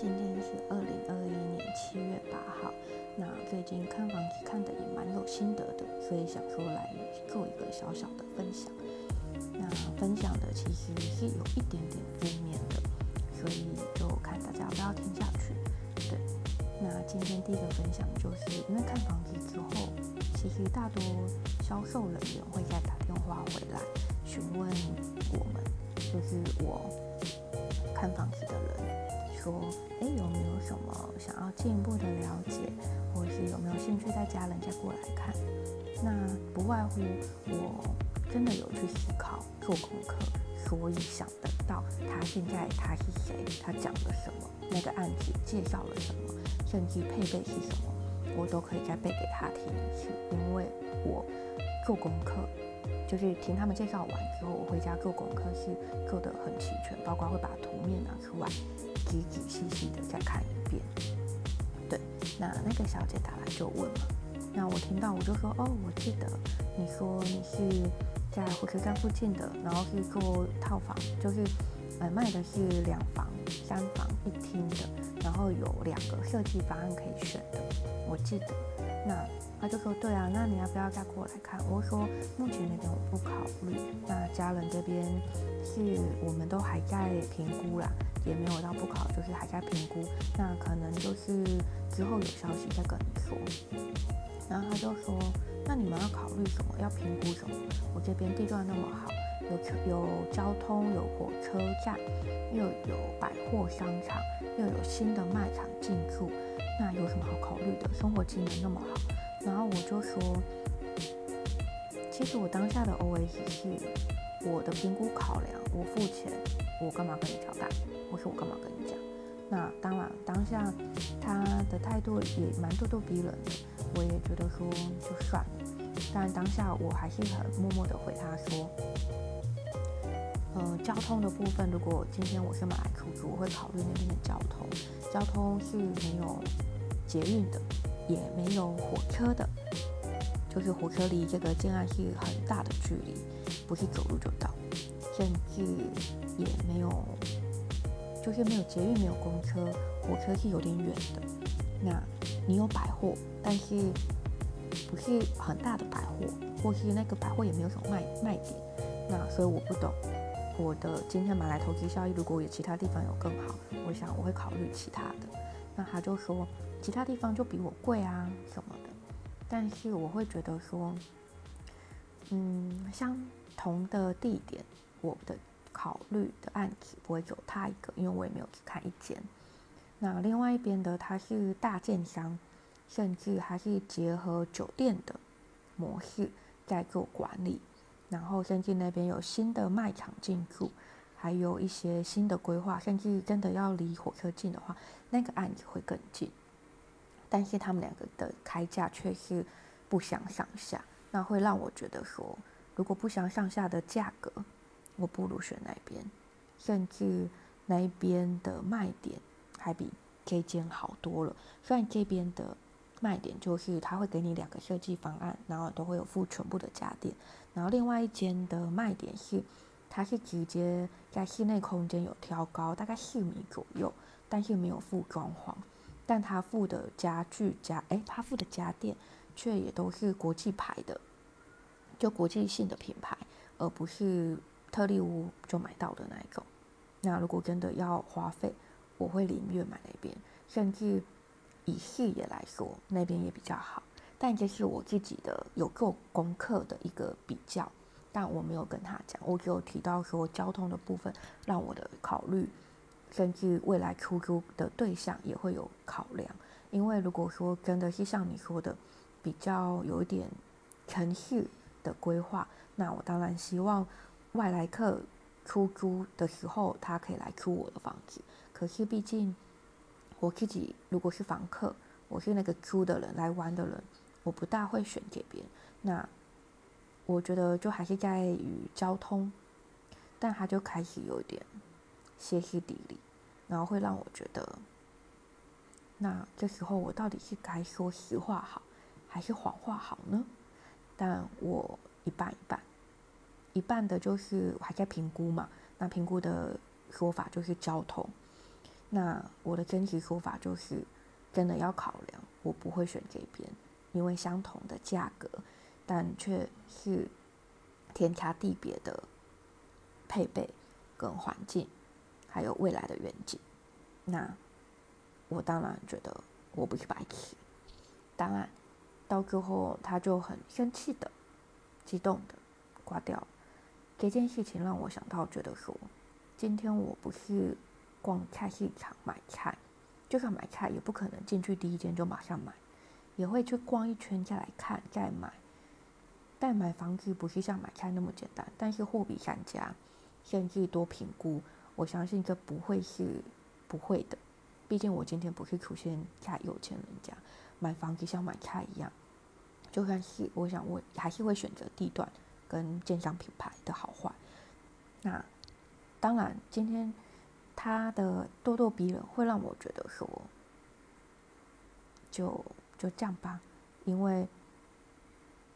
今天是二零二一年七月八号。那最近看房子看的也蛮有心得的，所以想说来做一个小小的分享。那分享的其实是有一点点负面的，所以就看大家要不要听下去。对，那今天第一个分享就是因为看房子之后，其实大多销售人员会再打电话回来询问我们，就是我看房子的人。说，哎，有没有什么想要进一步的了解，或者是有没有兴趣带家人再过来看？那不外乎我真的有去思考、做功课，所以想得到他现在他是谁，他讲了什么，那个案子介绍了什么，甚至配备是什么，我都可以再背给他听一次，因为我做功课。就是听他们介绍完之后，我回家做功课是做的很齐全，包括会把图面拿出来，仔仔细细的再看一遍。对，那那个小姐打来就问嘛，那我听到我就说，哦，我记得你说你是在火车站附近的，然后是做套房，就是呃卖的是两房、三房一厅的，然后有两个设计方案可以选的，我记得。那他就说，对啊，那你要不要再过来看？我说目前那边我不考虑。那家人这边是我们都还在评估啦，也没有到不考，就是还在评估。那可能就是之后有消息再跟你说。然后他就说，那你们要考虑什么？要评估什么？我这边地段那么好，有车有交通，有火车站，又有百货商场，又有新的卖场进驻。那有什么好考虑的？生活机能那么好，然后我就说，其实我当下的 OS 是我的评估考量，我付钱，我干嘛跟你交代？我说我干嘛跟你讲？那当然，当下他的态度也蛮咄咄逼人的，我也觉得说就算了。但当下我还是很默默的回他说，呃，交通的部分，如果今天我是买来出租，我会考虑那边的交通，交通是没有。捷运的也没有火车的，就是火车离这个建安是很大的距离，不是走路就到，甚至也没有，就是没有捷运，没有公车，火车是有点远的。那你有百货，但是不是很大的百货，或是那个百货也没有什么卖卖点。那所以我不懂，我的今天买来投资效益，如果有其他地方有更好，我想我会考虑其他的。那他就说。其他地方就比我贵啊什么的，但是我会觉得说，嗯，相同的地点，我的考虑的案子不会只有他一个，因为我也没有去看一间。那另外一边的他是大建商，甚至还是结合酒店的模式在做管理，然后甚至那边有新的卖场进驻，还有一些新的规划，甚至真的要离火车近的话，那个案子会更近。但是他们两个的开价却是不相上下，那会让我觉得说，如果不相上下的价格，我不如选那边，甚至那边的卖点还比这间好多了。虽然这边的卖点就是他会给你两个设计方案，然后都会有附全部的家电，然后另外一间的卖点是，它是直接在室内空间有挑高，大概四米左右，但是没有附装潢。但他付的家具家，哎，他付的家电却也都是国际牌的，就国际性的品牌，而不是特例屋就买到的那一种。那如果真的要花费，我会宁愿买那边，甚至以视野来说，那边也比较好。但这是我自己的有做功课的一个比较，但我没有跟他讲，我只有提到说交通的部分让我的考虑。甚至未来出租的对象也会有考量，因为如果说真的是像你说的，比较有一点城市的规划，那我当然希望外来客出租的时候，他可以来租我的房子。可是毕竟我自己如果是房客，我是那个租的人来玩的人，我不大会选这边。那我觉得就还是在于交通，但他就开始有点。歇斯底里，然后会让我觉得，那这时候我到底是该说实话好，还是谎话好呢？但我一半一半，一半的就是我还在评估嘛。那评估的说法就是交通，那我的真实说法就是，真的要考量，我不会选这边，因为相同的价格，但却是天差地别的配备跟环境，还有未来的远景。那我当然觉得我不是白痴。当然，到最后他就很生气的、激动的挂掉。这件事情让我想到，觉得说，今天我不是。逛菜市场买菜，就算买菜也不可能进去第一间就马上买，也会去逛一圈再来看再买。但买房子不是像买菜那么简单，但是货比三家，甚至多评估，我相信这不会是不会的。毕竟我今天不是出现在有钱人家，买房子像买菜一样，就算是我想我还是会选择地段跟建商品牌的好坏。那当然今天。他的咄咄逼人会让我觉得说，就就这样吧，因为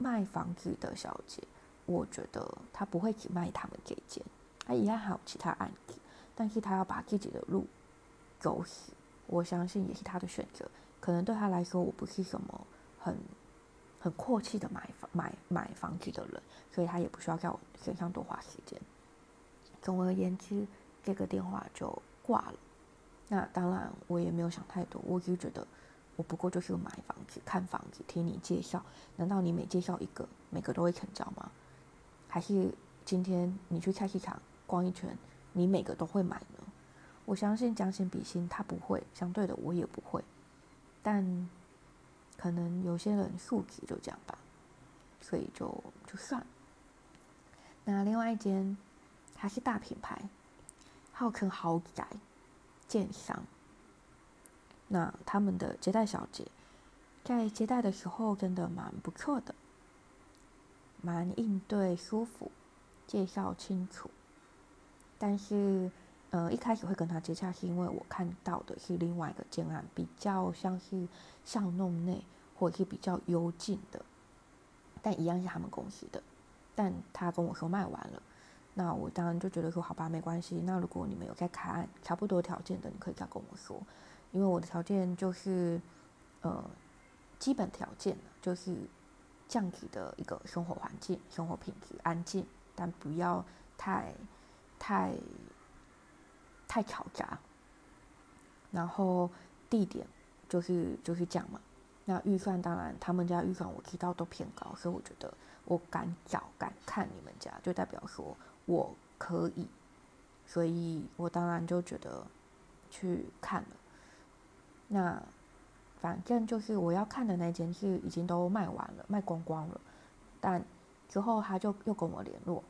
卖房子的小姐，我觉得她不会只卖他们这间，她一样还有其他案子，但是她要把自己的路走死，我相信也是她的选择。可能对她来说，我不是什么很很阔气的买房买买房子的人，所以她也不需要在我身上多花时间。总而言之。这个电话就挂了。那当然，我也没有想太多，我只是觉得，我不过就是买房子、看房子、听你介绍。难道你每介绍一个，每个都会成交吗？还是今天你去菜市场逛一圈，你每个都会买呢？我相信将心比心，他不会。相对的，我也不会。但可能有些人素质就这样吧，所以就就算。那另外一间还是大品牌。号称豪宅，建商。那他们的接待小姐，在接待的时候真的蛮不错的，蛮应对舒服，介绍清楚。但是，呃，一开始会跟他接洽，是因为我看到的是另外一个建案，比较像是巷弄内，或者是比较幽静的，但一样是他们公司的。但他跟我说卖完了。那我当然就觉得说好吧，没关系。那如果你们有在开案，差不多条件的，你可以再跟我说，因为我的条件就是，呃，基本条件就是这样子的一个生活环境、生活品质，安静，但不要太、太、太嘈杂。然后地点就是就是这样嘛。那预算当然他们家预算我知道都偏高，所以我觉得我敢找敢看你们家，就代表说。我可以，所以我当然就觉得去看了。那反正就是我要看的那间是已经都卖完了，卖光光了。但之后他就又跟我联络，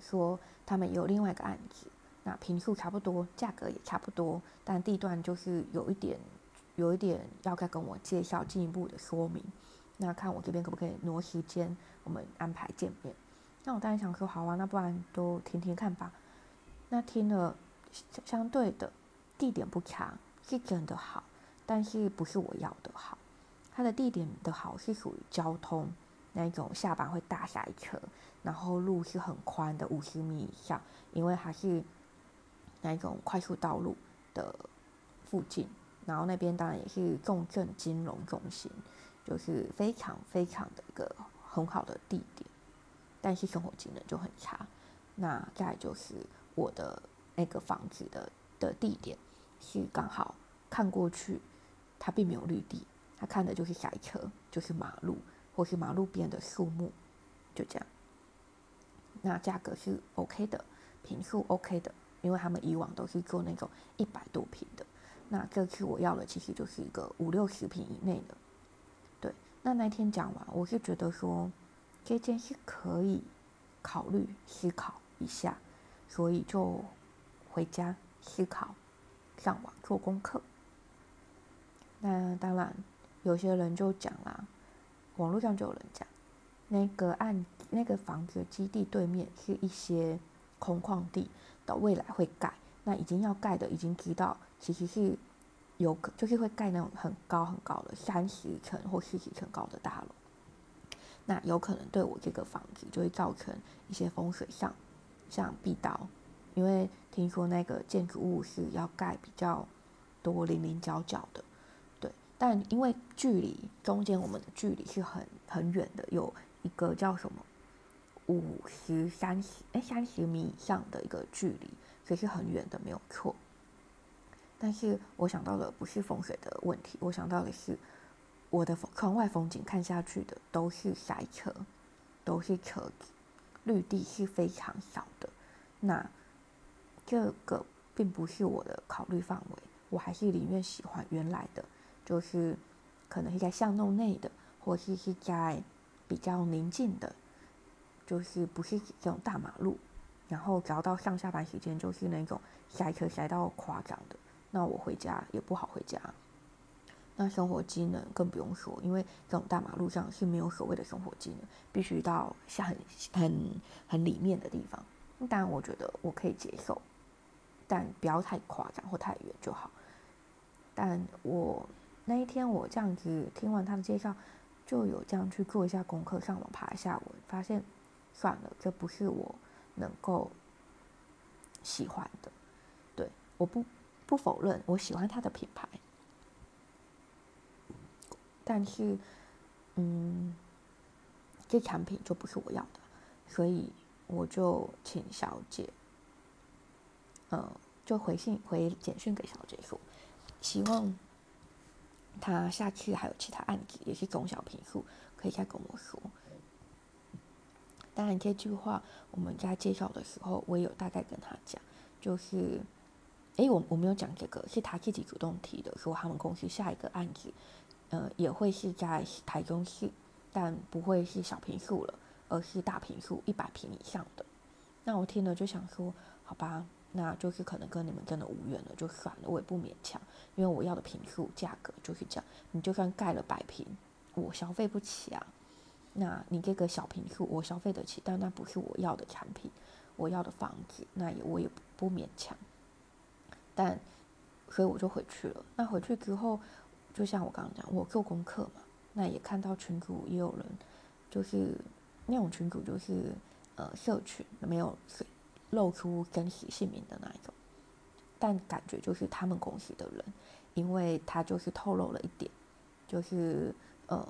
说他们有另外一个案子，那平数差不多，价格也差不多，但地段就是有一点，有一点要再跟我介绍进一步的说明。那看我这边可不可以挪时间，我们安排见面。那我当然想说，好啊，那不然都听听看吧。那听了，相对的地点不强，是真的好，但是不是我要的。好。它的地点的。好是属于交通那种下班会大塞车，然后路是很宽的，五十米以上，因为它是那种快速道路的。附近，然后那边当然也是重镇金融中心，就是非常非常的一个很好的。地点。但是生活技能就很差，那再就是我的。那个房子的。的地点是刚好看过去，它并没有绿地，它看的就是塞车，就是马路或是马路边的树木，就这样。那价格是 OK 的，平数 OK 的，因为他们以往都是做那种一百多平的，那这次我要的其实就是一个五六十平以内的。对，那那天讲完，我是觉得说。这件事可以考虑思考一下，所以就回家思考，上网做功课。那当然，有些人就讲啦，网络上就有人讲，那个按那个房子基地对面是一些空旷地的，未来会盖。那已经要盖的，已经知道其实是有可就是会盖那种很高很高的三十层或四十层高的大楼。那有可能对我这个房子就会造成一些风水上，像壁刀，因为听说那个建筑物是要盖比较多零零角角的，对。但因为距离中间我们的距离是很很远的，有一个叫什么五十三十哎三十米以上的一个距离，所以是很远的，没有错。但是我想到的不是风水的问题，我想到的是我的窗外风景看下去的都是塞车，都是车子，绿地是非常少的。那这个并不是我的考虑范围，我还是宁愿喜欢原来的，就是可能是在巷弄内的，或是是在比较宁静的，就是不是这种大马路，然后只要到上下班时间就是那种塞车塞到夸张的。那我回家也不好回家，那生活机能更不用说，因为这种大马路上是没有所谓的生活机能，必须到下很很很里面的地方。当然，我觉得我可以接受，但不要太夸张或太远就好。但我那一天我这样子听完他的介绍，就有这样去做一下功课，上网爬一下文，发现算了，这不是我能够喜欢的。对，我不。不否认我喜欢他的品牌，但是，嗯，这产品就不是我要的，所以我就请小姐，呃，就回信回简讯给小姐说，希望他下次还有其他案子也是中小平数，可以再跟我说。当然这句话我们在介绍的时候，我也有大概跟他讲，就是。哎，我我没有讲这个，是他自己主动提的，说他们公司下一个案子，呃，也会是在台中市，但不会是小平数了，而是大平数，一百平以上的。那我听了就想说，好吧，那就是可能跟你们真的无缘了，就算了，我也不勉强，因为我要的平数价格就是这样。你就算盖了百平，我消费不起啊。那你这个小平数我消费得起，但那不是我要的产品，我要的房子，那也我也不勉强。但，所以我就回去了。那回去之后，就像我刚刚讲，我做功课嘛，那也看到群主也有人，就是那种群主，就是呃社群没有露出真实姓名的那一种，但感觉就是他们公司的人，因为他就是透露了一点，就是呃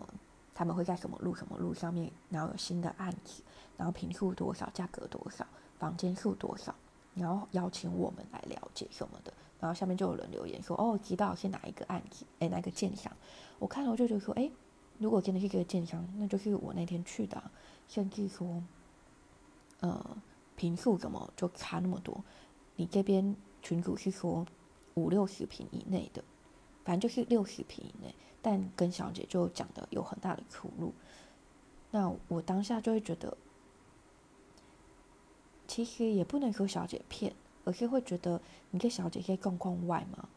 他们会在什么路什么路上面，然后有新的案子，然后平数多少，价格多少，房间数多少。然后邀请我们来了解什么的，然后下面就有人留言说：“哦，知道是哪一个案子，哎，哪个建商？”我看了我就觉得说：“哎，如果真的是这个建商，那就是我那天去的。甚至说，呃，平数怎么就差那么多？你这边群主是说五六十平以内的，反正就是六十平以内，但跟小姐就讲的有很大的出入。那我当下就会觉得。”其实也不能说小姐骗，而是会觉得你这小姐可以逛逛外吗？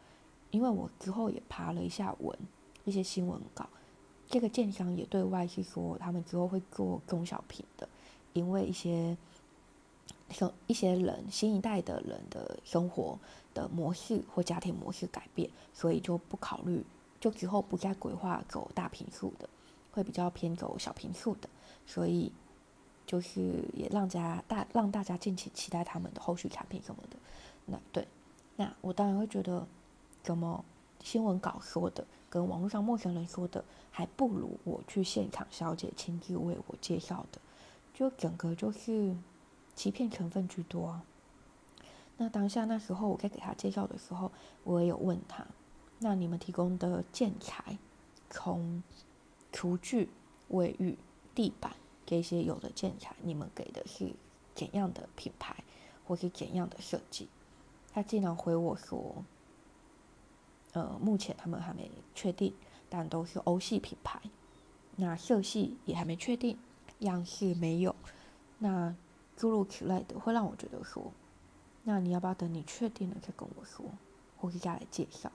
因为我之后也爬了一下文，一些新闻稿，这个建商也对外是说他们之后会做中小平的，因为一些生一些人新一代的人的生活的模式或家庭模式改变，所以就不考虑，就之后不再规划走大平数的，会比较偏走小平数的，所以。就是也让家大让大家敬请期待他们的后续产品什么的，那对，那我当然会觉得，怎么新闻稿说的跟网络上陌生人说的，还不如我去现场小姐亲自为我介绍的，就整个就是欺骗成分居多。那当下那时候我在给他介绍的时候，我也有问他，那你们提供的建材，从厨具、卫浴、地板。这些有的建材，你们给的是怎样的品牌，或是怎样的设计？他竟然回我说，呃，目前他们还没确定，但都是欧系品牌。那色系也还没确定，样式没有。那诸如此类的，会让我觉得说，那你要不要等你确定了再跟我说，或是再来介绍？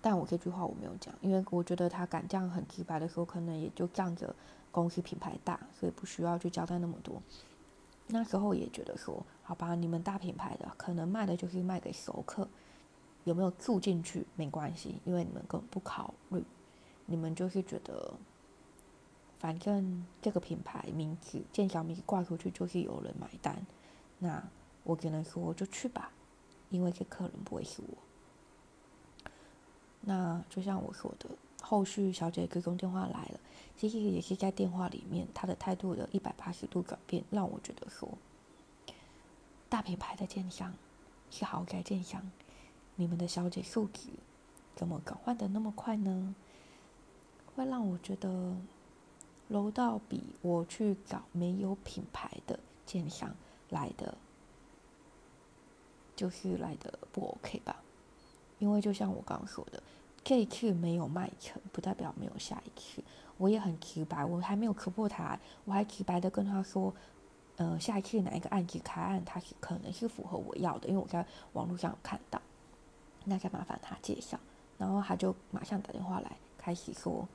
但我这句话我没有讲，因为我觉得他敢这样很直白的说，可能也就仗着。公司品牌大，所以不需要去交代那么多。那时候也觉得说，好吧，你们大品牌的可能卖的就是卖给熟客，有没有住进去没关系，因为你们根本不考虑，你们就是觉得，反正这个品牌名字、建小名挂出去就是有人买单，那我只能说就去吧，因为这客人不会是我。那就像我说的，后续小姐追踪电话来了，其实也是在电话里面，她的态度的一百八十度转变，让我觉得说，大品牌的电商是豪宅电商，你们的小姐素质怎么转换的那么快呢？会让我觉得，楼道比我去找没有品牌的电商来的，就是来的不 OK 吧？因为就像我刚刚说的，这一次没有卖成，不代表没有下一次。我也很直白，我还没有磕破他，我还直白的跟他说，呃，下一次哪一个案子开案，他是可能是符合我要的，因为我在网络上有看到，那再麻烦他介绍。然后他就马上打电话来，开始说，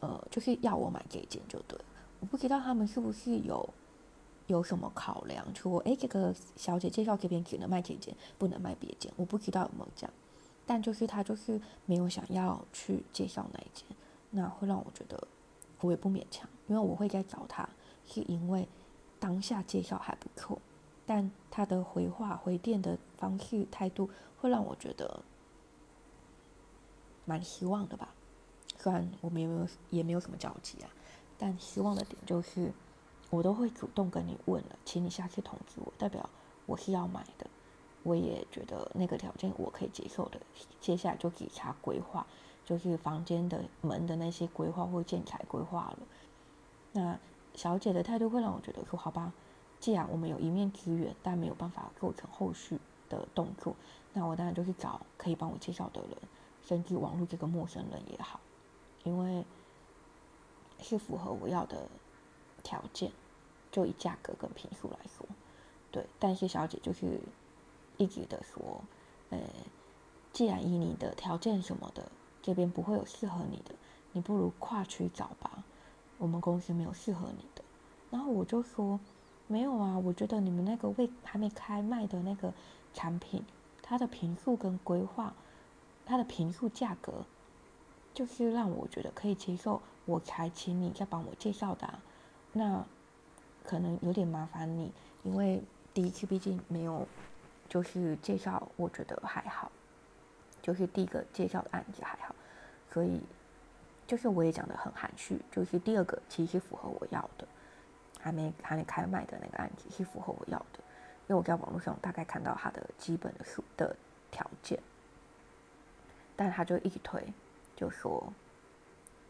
呃，就是要我买这件就对。我不知道他们是不是有有什么考量，说，哎，这个小姐介绍这边只能卖这件，不能卖别件，我不知道有没有这样。但就是他就是没有想要去介绍那一件，那会让我觉得我也不勉强，因为我会在找他，是因为当下介绍还不错，但他的回话回电的方式态度会让我觉得蛮失望的吧。虽然我们也没有也没有什么交集啊，但失望的点就是我都会主动跟你问了，请你下次通知我，代表我是要买的。我也觉得那个条件我可以接受的，接下来就给他规划，就是房间的门的那些规划或建材规划了。那小姐的态度会让我觉得说，好吧，既然我们有一面之缘，但没有办法构成后续的动作，那我当然就是找可以帮我介绍的人，甚至网络这个陌生人也好，因为是符合我要的条件，就以价格跟评数来说，对。但是小姐就是。一直的说，呃，既然以你的条件什么的，这边不会有适合你的，你不如跨区找吧。我们公司没有适合你的。然后我就说，没有啊，我觉得你们那个未还没开卖的那个产品，它的平数跟规划，它的平数价格，就是让我觉得可以接受，我才请你再帮我介绍的。那可能有点麻烦你，因为第一次毕竟没有。就是介绍，我觉得还好，就是第一个介绍的案子还好，所以就是我也讲的很含蓄，就是第二个其实符合我要的，还没还没开卖的那个案子是符合我要的，因为我在网络上大概看到他的基本的数的条件，但他就一直推，就说，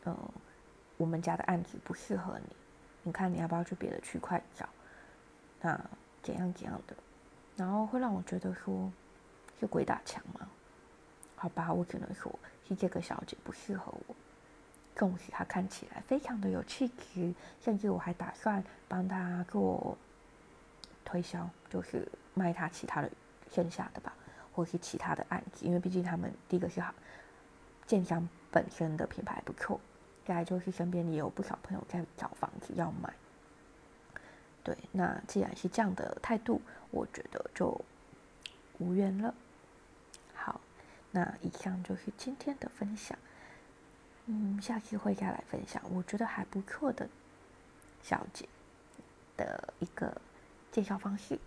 嗯，我们家的案子不适合你，你看你要不要去别的区块找，那怎样怎样的。然后会让我觉得说，是鬼打墙吗？好吧，我只能说是这个小姐不适合我。纵使她看起来非常的有气质，甚至我还打算帮她做推销，就是卖她其他的剩下的吧，或是其他的案子。因为毕竟他们第一个是好，建商本身的品牌不错，再来就是身边也有不少朋友在找房子要买。对，那既然是这样的态度，我觉得就无缘了。好，那以上就是今天的分享。嗯，下次会再来分享，我觉得还不错的小姐的一个介绍方式。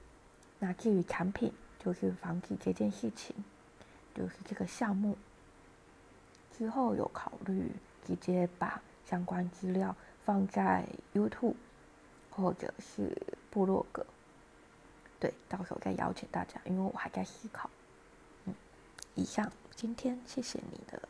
那至于产品，就是房子这件事情，就是这个项目，之后有考虑直接把相关资料放在 YouTube。或者是部落格，对，到时候再邀请大家，因为我还在思考。嗯，以上，今天谢谢你的